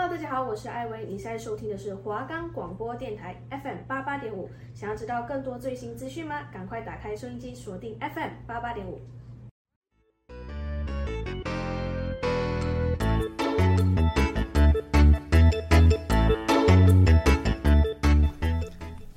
Hello，大家好，我是艾薇，你现在收听的是华冈广播电台 FM 八八点五。想要知道更多最新资讯吗？赶快打开收音机，锁定 FM 八八点五。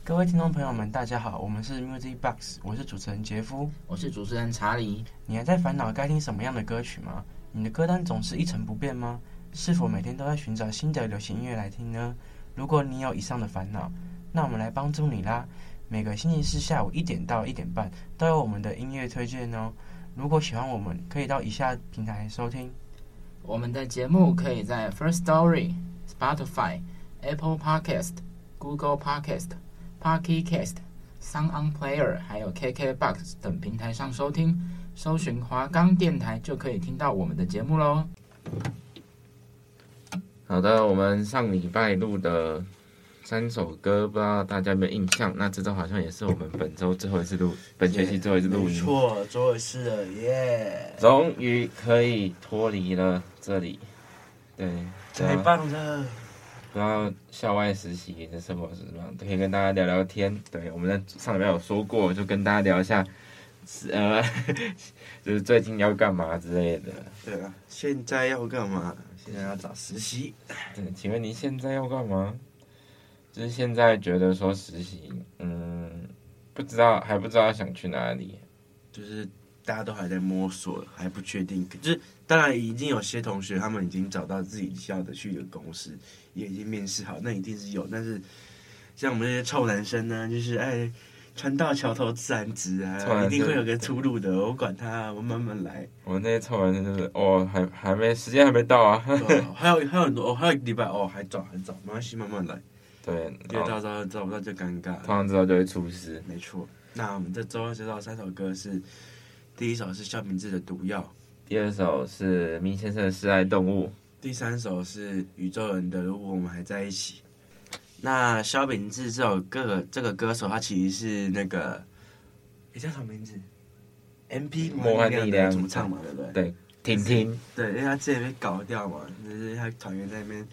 各位听众朋友们，大家好，我们是 Music Box，我是主持人杰夫，我是主持人查理。你还在烦恼该听什么样的歌曲吗？你的歌单总是一成不变吗？是否每天都在寻找新的流行音乐来听呢？如果你有以上的烦恼，那我们来帮助你啦！每个星期四下午一点到一点半都有我们的音乐推荐哦。如果喜欢我们，可以到以下平台收听。我们的节目可以在 First Story、Spotify、Apple Podcast、Google Podcast。Pocket Cast、Sound On Player 还有 KKBox 等平台上收听，搜寻华冈电台就可以听到我们的节目喽。好的，我们上礼拜录的三首歌，不知道大家有没有印象？那这周好像也是我们本周最后一次录，本学期最后一次录音。没错，最后一次了，耶！终于可以脱离了这里，对，太棒了。然后校外实习的生活是什么？都可以跟大家聊聊天。对，我们在上礼拜有说过，就跟大家聊一下，呃，就是最近要干嘛之类的。对啊，现在要干嘛？现在要找实习。对，请问你现在要干嘛？就是现在觉得说实习，嗯，不知道还不知道想去哪里，就是。大家都还在摸索，还不确定。就是当然已经有些同学他们已经找到自己要的去的公司，也已经面试好，那一定是有。但是像我们这些臭男生呢，就是哎，船到桥头自然直啊，一定会有个出路的。我管他，我慢慢来。我们那些臭男生就是哦，还还没时间还没到啊，还有还有很多，哦，还有一个礼拜哦，还早还早，没关系，慢慢来。对，因为到时候找不到就尴尬，通常知道就会出事。没错，那我们这周要介绍三首歌是。第一首是肖明志的《毒药》，第二首是明先生的《示爱动物》，第三首是宇宙人的《如果我们还在一起》。那萧秉治这首歌，这个歌手他其实是那个，你叫什么名字？MP 魔幻力量主唱嘛，对不对？对，婷婷。对，因为他之前被搞掉嘛，就是他团员在那边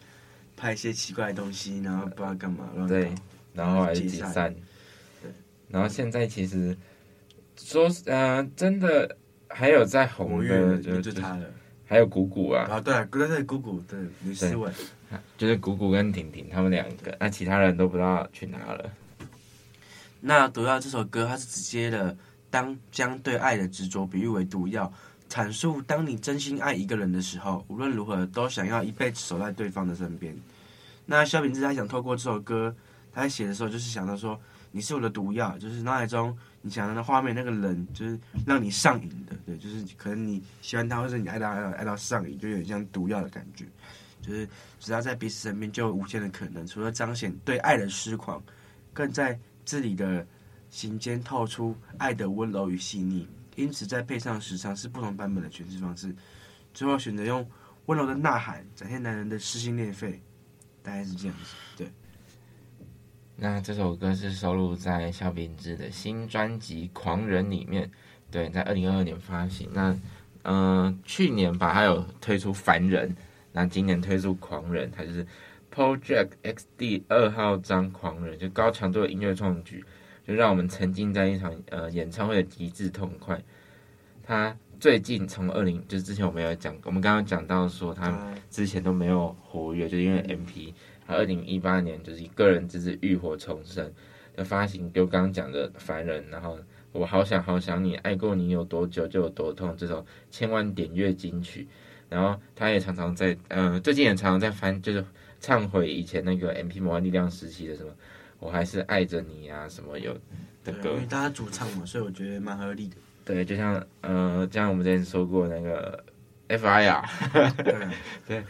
拍一些奇怪的东西，然后不知道干嘛，对，然后还是解散。对，然后现在其实。说呃，真的还有在红的，就就他了，还有鼓鼓啊，啊对啊，对对鼓鼓对吕思伟，就是鼓鼓跟婷婷他们两个，那其他人都不知道去哪了。那毒药这首歌，它是直接的，当将对爱的执着比喻为毒药，阐述当你真心爱一个人的时候，无论如何都想要一辈子守在对方的身边。那萧秉治他想透过这首歌，他在写的时候就是想到说，你是我的毒药，就是脑海中。你想的画面，那个人就是让你上瘾的，对，就是可能你喜欢他，或者你爱他爱到爱到上瘾，就有点像毒药的感觉。就是只要在彼此身边，就有无限的可能。除了彰显对爱的痴狂，更在字里的行间透出爱的温柔与细腻。因此，在配上时常是不同版本的诠释方式，最后选择用温柔的呐喊展现男人的撕心裂肺，大概是这样子，对。那这首歌是收录在萧秉治的新专辑《狂人》里面，对，在二零二二年发行。那，嗯、去年吧，还有推出《凡人》，那今年推出《狂人》，它就是 Project X D 二号章《狂人》，就高强度的音乐创举，就让我们沉浸在一场呃演唱会的极致痛快。他最近从二零，就是之前我们有讲，我们刚刚讲到说他之前都没有活跃，就是因为 MP。他二零一八年就是以个人之是浴火重生的发行，就刚刚讲的凡人，然后我好想好想你，爱过你有多久就有多痛这首千万点阅金曲，然后他也常常在，嗯、呃，最近也常常在翻，就是忏悔以前那个 MP 魔幻力量时期的什么，我还是爱着你啊什么有的歌，因为大家主唱嘛，所以我觉得蛮合理的。对，就像，呃，就像我们之前说过那个 FIR，对。对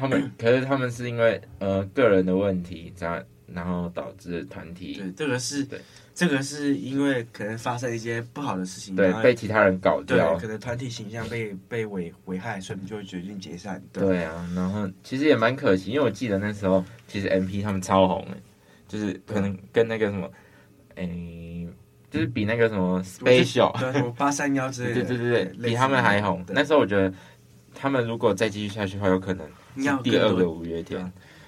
他们可是他们是因为呃个人的问题，这样然后导致团体对这个是对这个是因为可能发生一些不好的事情，对被其他人搞掉，对可能团体形象被被危危害，所以我们就会决定解散。对，对啊，然后其实也蛮可惜，因为我记得那时候其实 MP 他们超红诶，就是可能跟那个什么，诶，就是比那个什么 Special 什么八三幺之类的，对对对对，比他们还红。那时候我觉得。他们如果再继续下去的话，有可能是第二个五月天。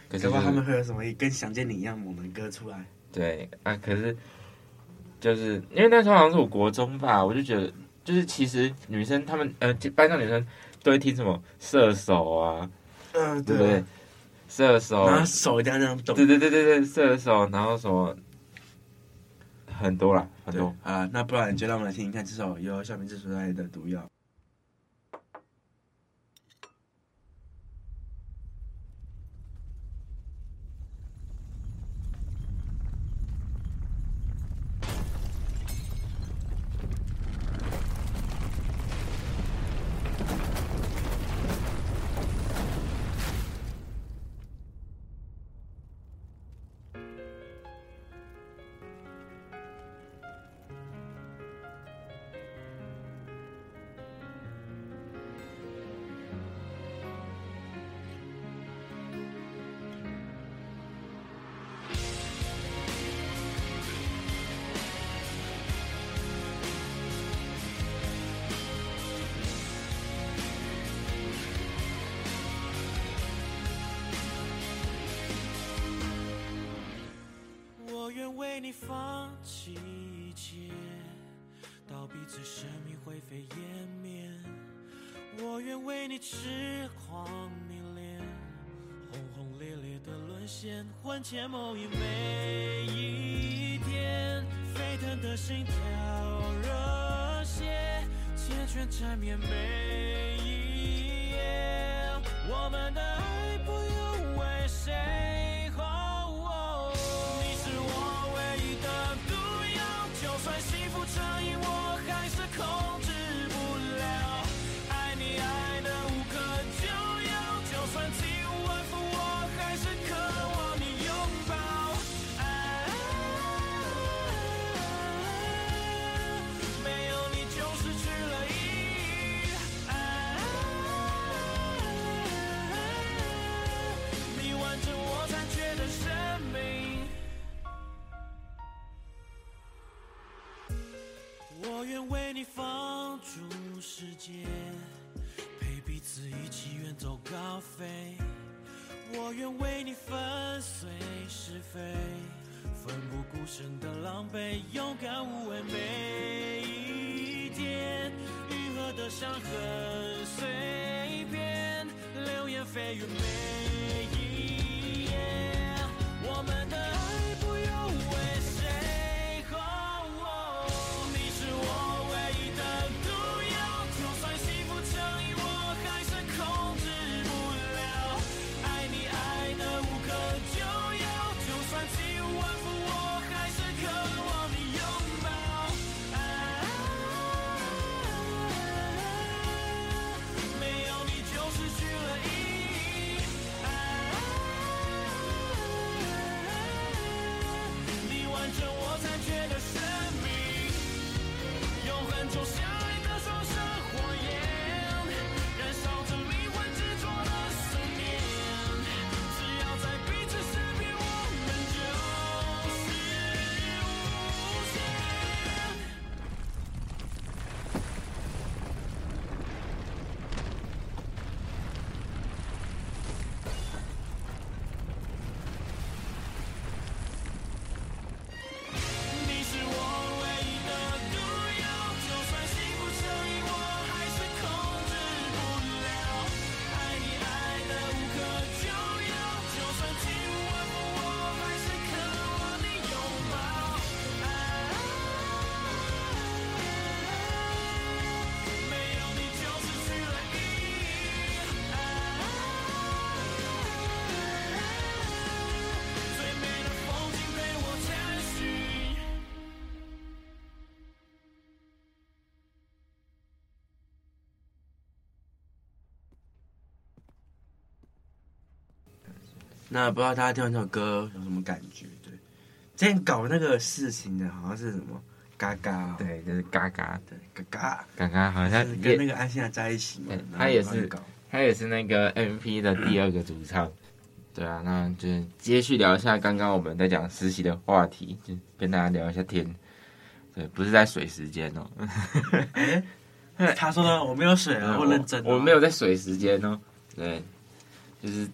可是、就是、他们会有什么跟想见你一样猛的歌出来？对啊，可是就是因为那时候好像是我国中吧，我就觉得就是其实女生她们呃班上女生都会听什么射手啊，嗯、呃，对不对？射手，然后手一定要这样动。对对对对对，射手，然后什么很多啦，很多啊。那不然就让我们来听一看这首由小明制作出来的《毒药》。你放弃一切，到彼此生命灰飞烟灭。我愿为你痴狂迷恋，轰轰烈烈的沦陷，魂牵梦萦每一天，沸腾的心跳热血，缱绻缠绵每一夜，我们的爱不用为谁。you want. 愿为你放逐世界，陪彼此一起远走高飞。我愿为你粉碎是非，奋不顾身的狼狈，勇敢无畏每一天。愈合的伤痕碎片，流言蜚语每一夜，我们的那不知道大家听完这首歌有什么感觉？对，之前搞那个事情的好像是什么嘎嘎，对，就是嘎嘎，对，嘎嘎，嘎嘎，好像跟那个安心亚在一起嘛。他也是搞，他也是那个 MP 的第二个主唱。对啊，那就接续聊一下刚刚我们在讲实习的话题，就跟大家聊一下天。对，不是在水时间哦。哎，他说的我没有水啊，我认真、哦，我没有在水时间哦。对，就是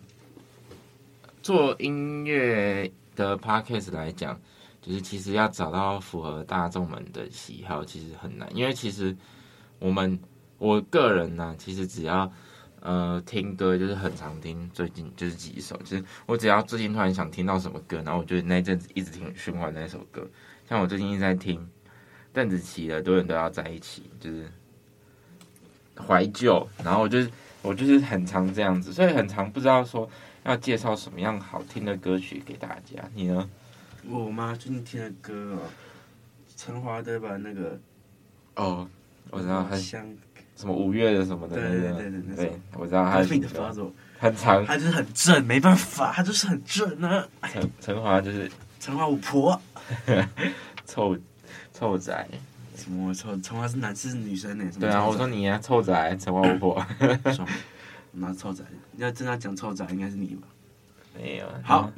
做音乐的 podcast 来讲，就是其实要找到符合大众们的喜好，其实很难，因为其实我们我个人呢、其实只要。呃，听歌就是很常听，最近就是几首，就是我只要最近突然想听到什么歌，然后我就那阵子一直听循环那首歌。像我最近一直在听邓紫棋的《多远都要在一起》，就是怀旧，然后我就我就是很常这样子，所以很常不知道说要介绍什么样好听的歌曲给大家。你呢？我妈？最近听的歌哦，陈华的吧，那个哦，我知道很香。什么五月的什么的，对对对对，对，对，我知道他很长，他就是很正，没办法，他就是很正啊。陈陈华就是陈华五婆，臭臭仔，什么臭？陈华是男是女生呢？对啊，我说你啊，臭仔，陈华五婆。那臭仔，要真的讲臭仔，应该是你吧？没有。好，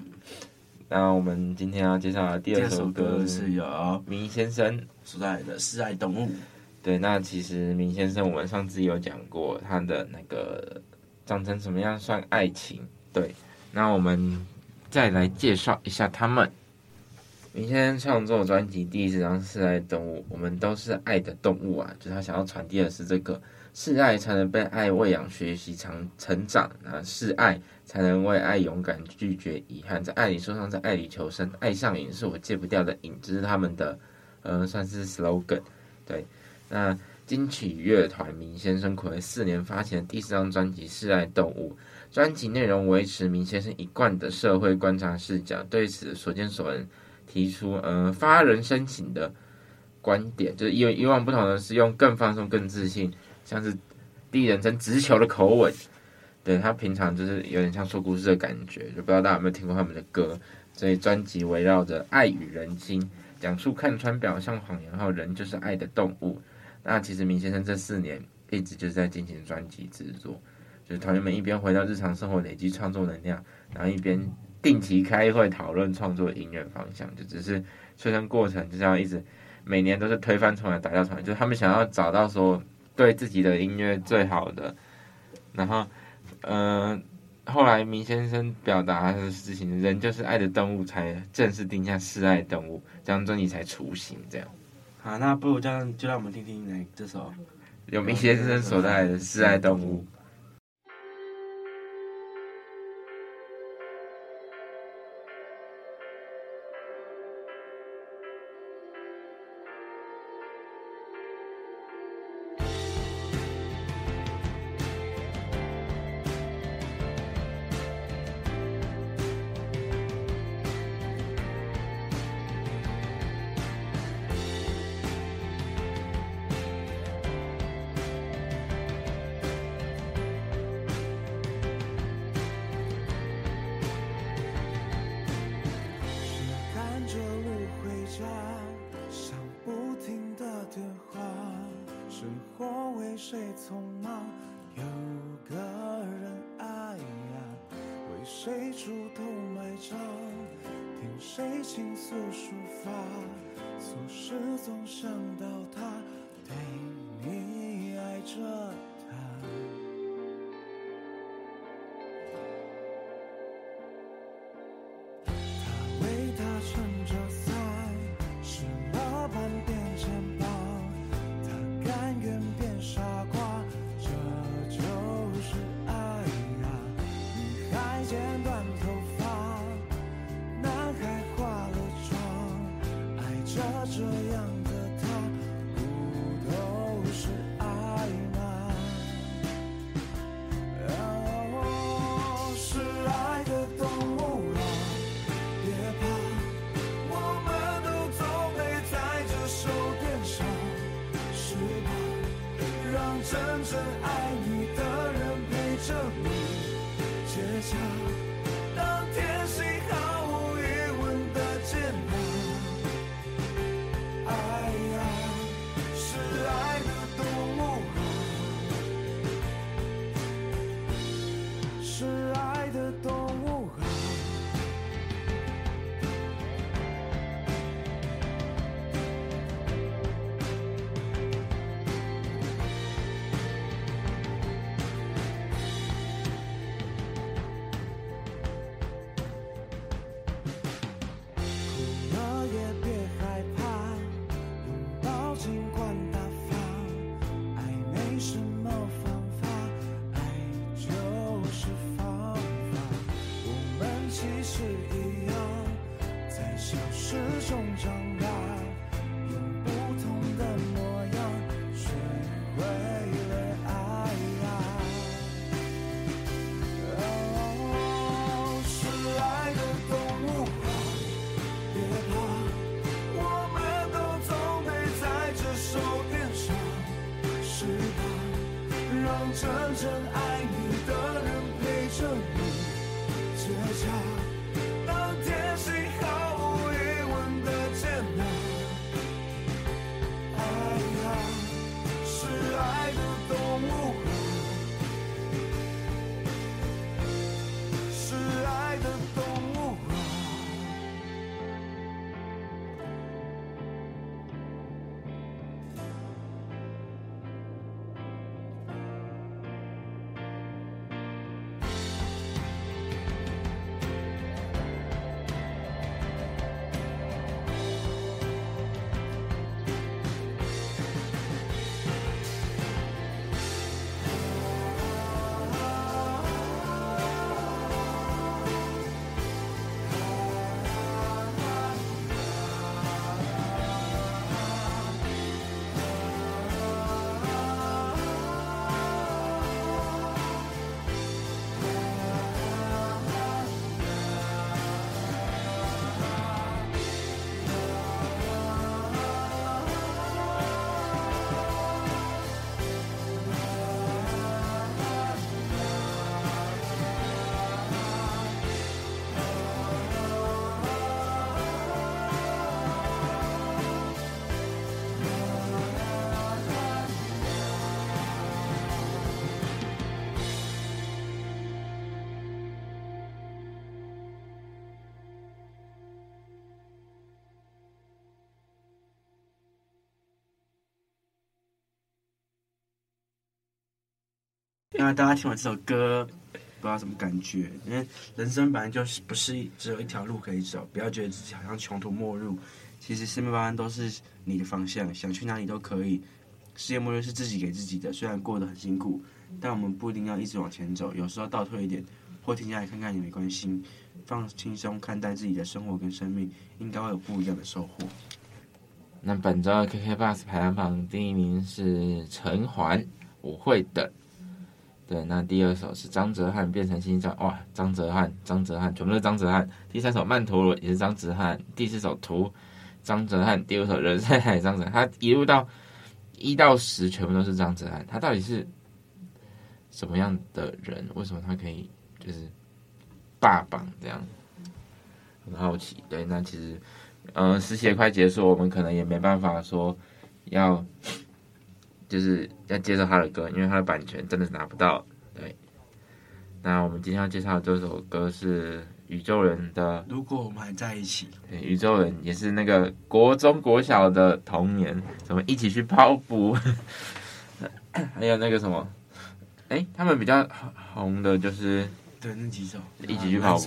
那我们今天要介绍的第二首歌是由明先生所带来的《示爱动物》。对，那其实明先生，我们上次有讲过他的那个长成什么样算爱情。对，那我们再来介绍一下他们。明先生创作专辑第一张《示爱动物》，我们都是爱的动物啊，就是他想要传递的是这个示爱才能被爱喂养、学习、长成长啊，示爱才能为爱勇敢、拒绝遗憾，在爱里受伤，在爱里求生，爱上瘾是我戒不掉的瘾，这是他们的呃，算是 slogan，对。那金曲乐团明先生暌违四年发行的第四张专辑《示爱动物》，专辑内容维持明先生一贯的社会观察视角，对此所见所闻提出呃发人深省的观点，就是以以往不同的是用更放松、更自信，像是第一人称直球的口吻。对，他平常就是有点像说故事的感觉，就不知道大家有没有听过他们的歌。所以专辑围绕着爱与人心，讲述看穿表象谎言后，人就是爱的动物。那其实明先生这四年一直就是在进行专辑制作，就是团员们一边回到日常生活累积创作能量，然后一边定期开会讨论创作音乐方向，就只是催生过程就这样一直每年都是推翻重来打掉重来，就是他们想要找到说对自己的音乐最好的，然后呃后来明先生表达的事情，人就是爱的动物，才正式定下示爱动物，这张专辑才雏形这样。好，那不如这样，就让我们听听来这首有明先生所带来的《示爱动物》。是谁匆忙？有个人爱呀，为谁出头买账？听谁倾诉抒发？总是总想到他，对你爱着。这样的他，不都是爱吗？哦，是爱的动物啊，别怕，我们都总被在这手边上，是吧？让真正。失中那大家听完这首歌，不知道什么感觉？因为人生本来就是不是只有一条路可以走，不要觉得自己好像穷途末路。其实四面八方都是你的方向，想去哪里都可以。世界末日是自己给自己的，虽然过得很辛苦，但我们不一定要一直往前走，有时候倒退一点，或停下来看看也没关系。放轻松看待自己的生活跟生命，应该会有不一样的收获。那本周的 KK Bus 排行榜第一名是陈环，我会等。对，那第二首是张哲瀚变成心脏，哇，张哲瀚，张哲瀚，全部都是张哲瀚。第三首曼陀罗也是张哲瀚，第四首图张哲瀚，第五首人在海张哲瀚，他一路到一到十全部都是张哲瀚。他到底是什么样的人？为什么他可以就是霸榜这样？很好奇。对，那其实，嗯、呃，实习快结束，我们可能也没办法说要。就是要介绍他的歌，因为他的版权真的是拿不到。对，那我们今天要介绍的这首歌是宇宙人的《如果我们还在一起》。对，宇宙人也是那个国中国小的童年，什么一起去跑步，还有那个什么，哎，他们比较红的就是对那几首，一起去跑步。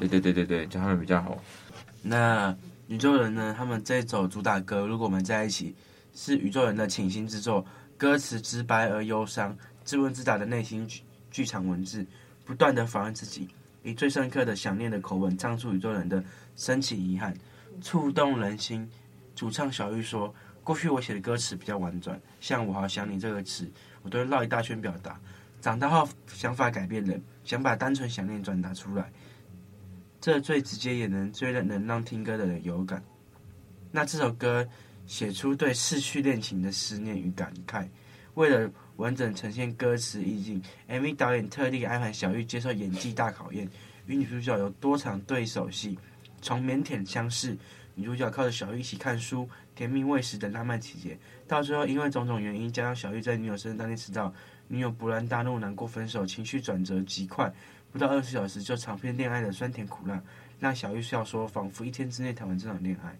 对对对对对，就他们比较红。那宇宙人呢？他们这首主打歌《如果我们在一起》。是宇宙人的倾心之作，歌词直白而忧伤，自问自答的内心剧剧场文字，不断的访问自己，以最深刻的想念的口吻唱出宇宙人的深情遗憾，触动人心。主唱小玉说：“过去我写的歌词比较婉转，像我好想你这个词，我都会绕一大圈表达。长大后想法改变了，想把单纯想念转达出来，这最直接也能最能让听歌的人有感。那这首歌。”写出对逝去恋情的思念与感慨。为了完整呈现歌词意境，MV 导演特地安排小玉接受演技大考验，与女主角有多场对手戏。从腼腆相视，女主角靠着小玉一起看书、甜蜜喂食的浪漫情节，到最后因为种种原因，加上小玉在女友生日当天迟到，女友勃然大怒，难过分手，情绪转折极快，不到二十小时就长篇恋爱的酸甜苦辣，让小玉笑说，仿佛一天之内谈完这场恋爱。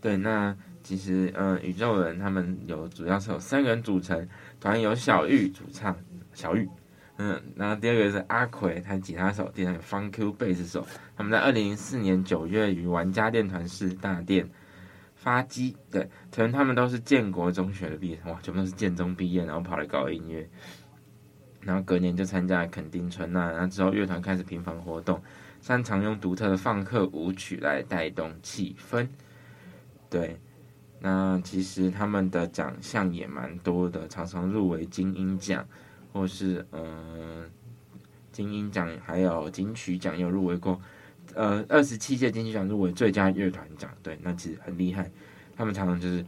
对，那其实，嗯，宇宙人他们有主要是有三个人组成，团有小玉主唱，小玉，嗯，然后第二个是阿奎，弹吉他手，第三个方 Q 贝斯手，他们在二零零四年九月于玩家电团室大殿发机，对，可能他们都是建国中学的毕业，哇，全部都是建中毕业，然后跑来搞音乐。然后隔年就参加了垦丁春呐，然后之后乐团开始频繁活动，擅长用独特的放克舞曲来带动气氛。对，那其实他们的奖项也蛮多的，常常入围金音奖，或是嗯、呃、金音奖，还有金曲奖也有入围过。呃，二十七届金曲奖入围最佳乐团奖，对，那其实很厉害。他们常常就是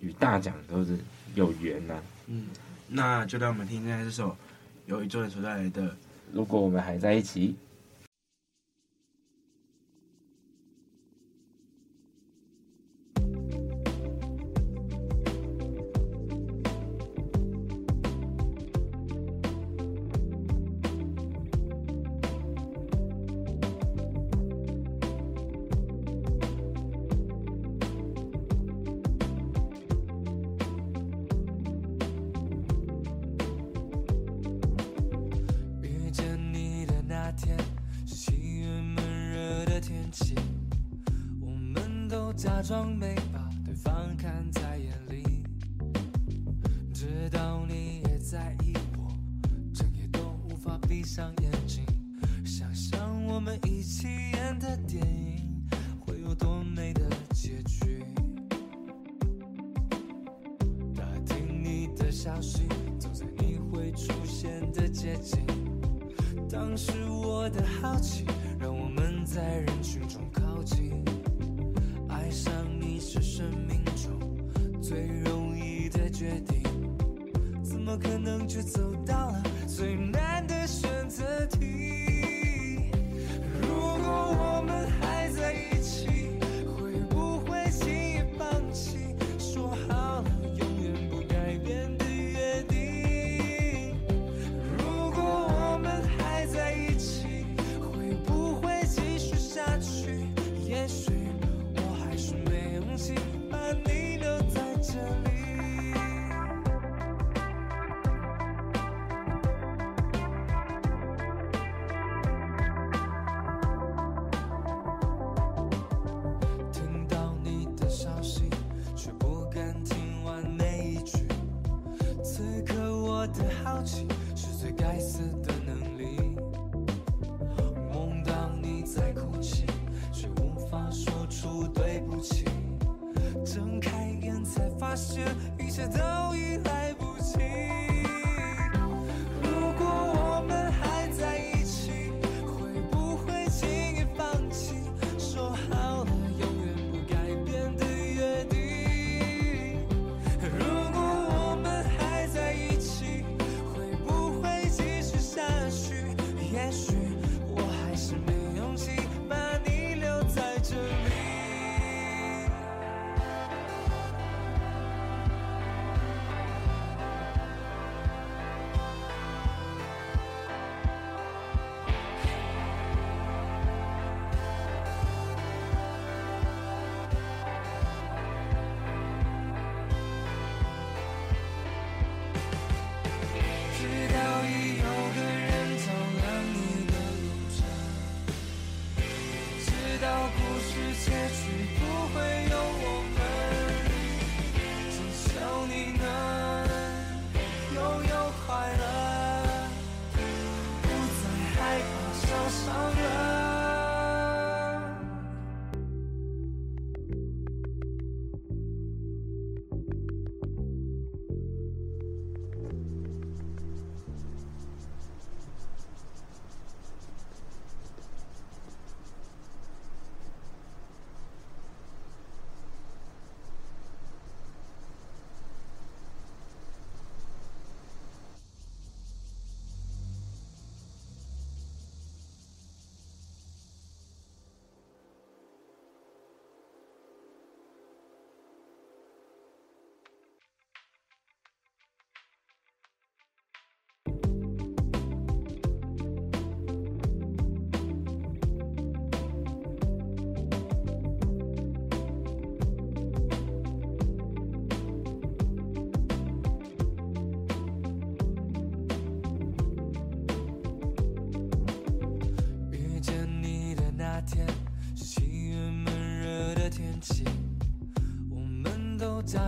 与大奖都是有缘呐、啊。嗯，那就让我们听听这首由宇宙人所带来的《如果我们还在一起》。上眼睛，想象我们一起演的电影会有多美的结局。打听你的消息，走在你会出现的街景，当时我的好奇让我们在人群中靠近。爱上你是生命中最容易的决定，怎么可能就走到了最难的选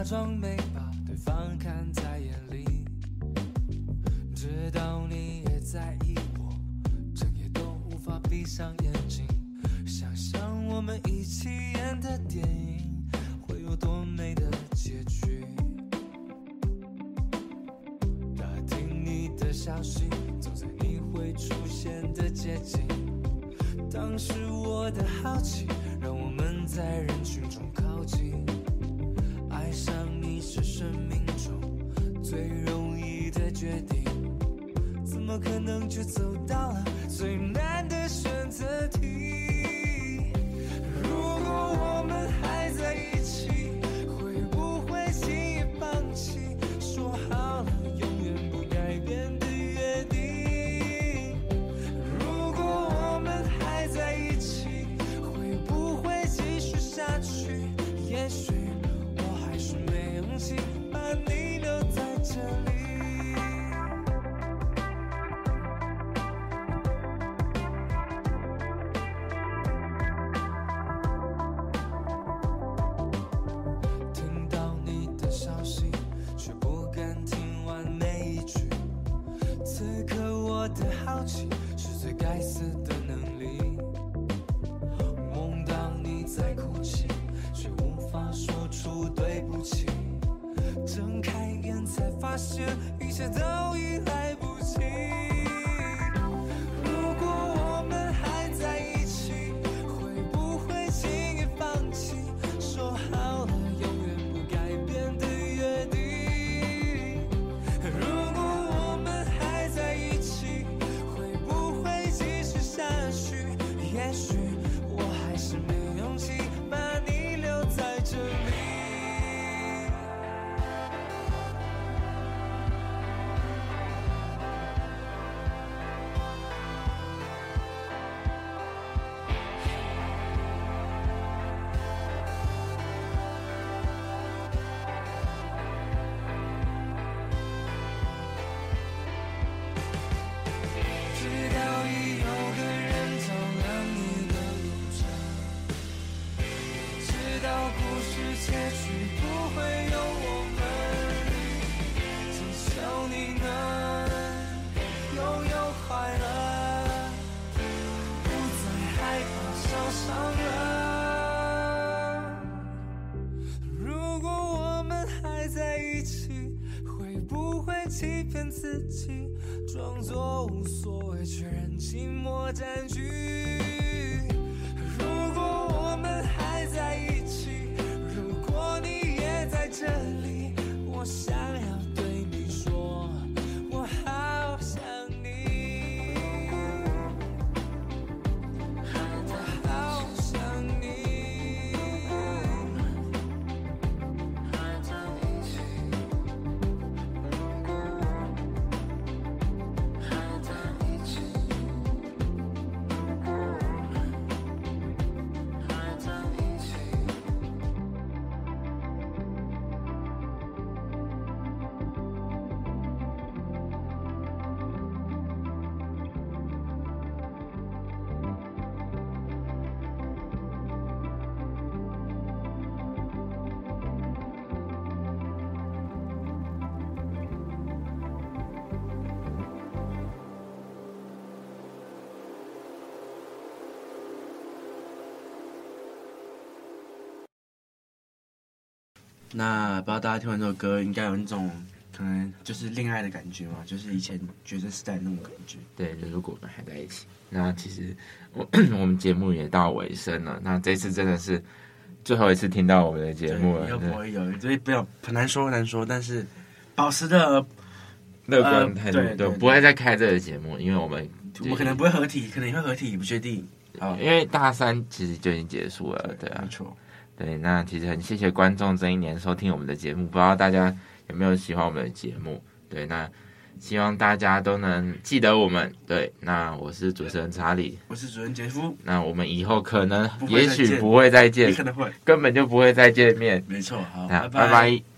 装没把对方看在眼里知道你也在意我整夜都无法闭上眼睛想象我们一起演的电影会有多美的结局。打听你的消息走在你会出现的街景。当时我的好奇起，装作那不知道大家听完这首歌，应该有那种可能就是恋爱的感觉嘛，就是以前学生时代那种感觉。对，就如果我们还在一起，那其实我 我们节目也到尾声了。那这次真的是最后一次听到我们的节目了，又不会有，所以不要很难说很难说，但是保持的乐观态度，对对对不会再开这个节目，因为我们我们可能不会合体，可能也会合体，不确定。啊，因为大三其实就已经结束了，对啊，没错。对，那其实很谢谢观众这一年收听我们的节目，不知道大家有没有喜欢我们的节目？对，那希望大家都能记得我们。对，那我是主持人查理，我是主持人杰夫。那我们以后可能，也许不会再见，可能会，根本就不会再见面。没错，好，拜拜。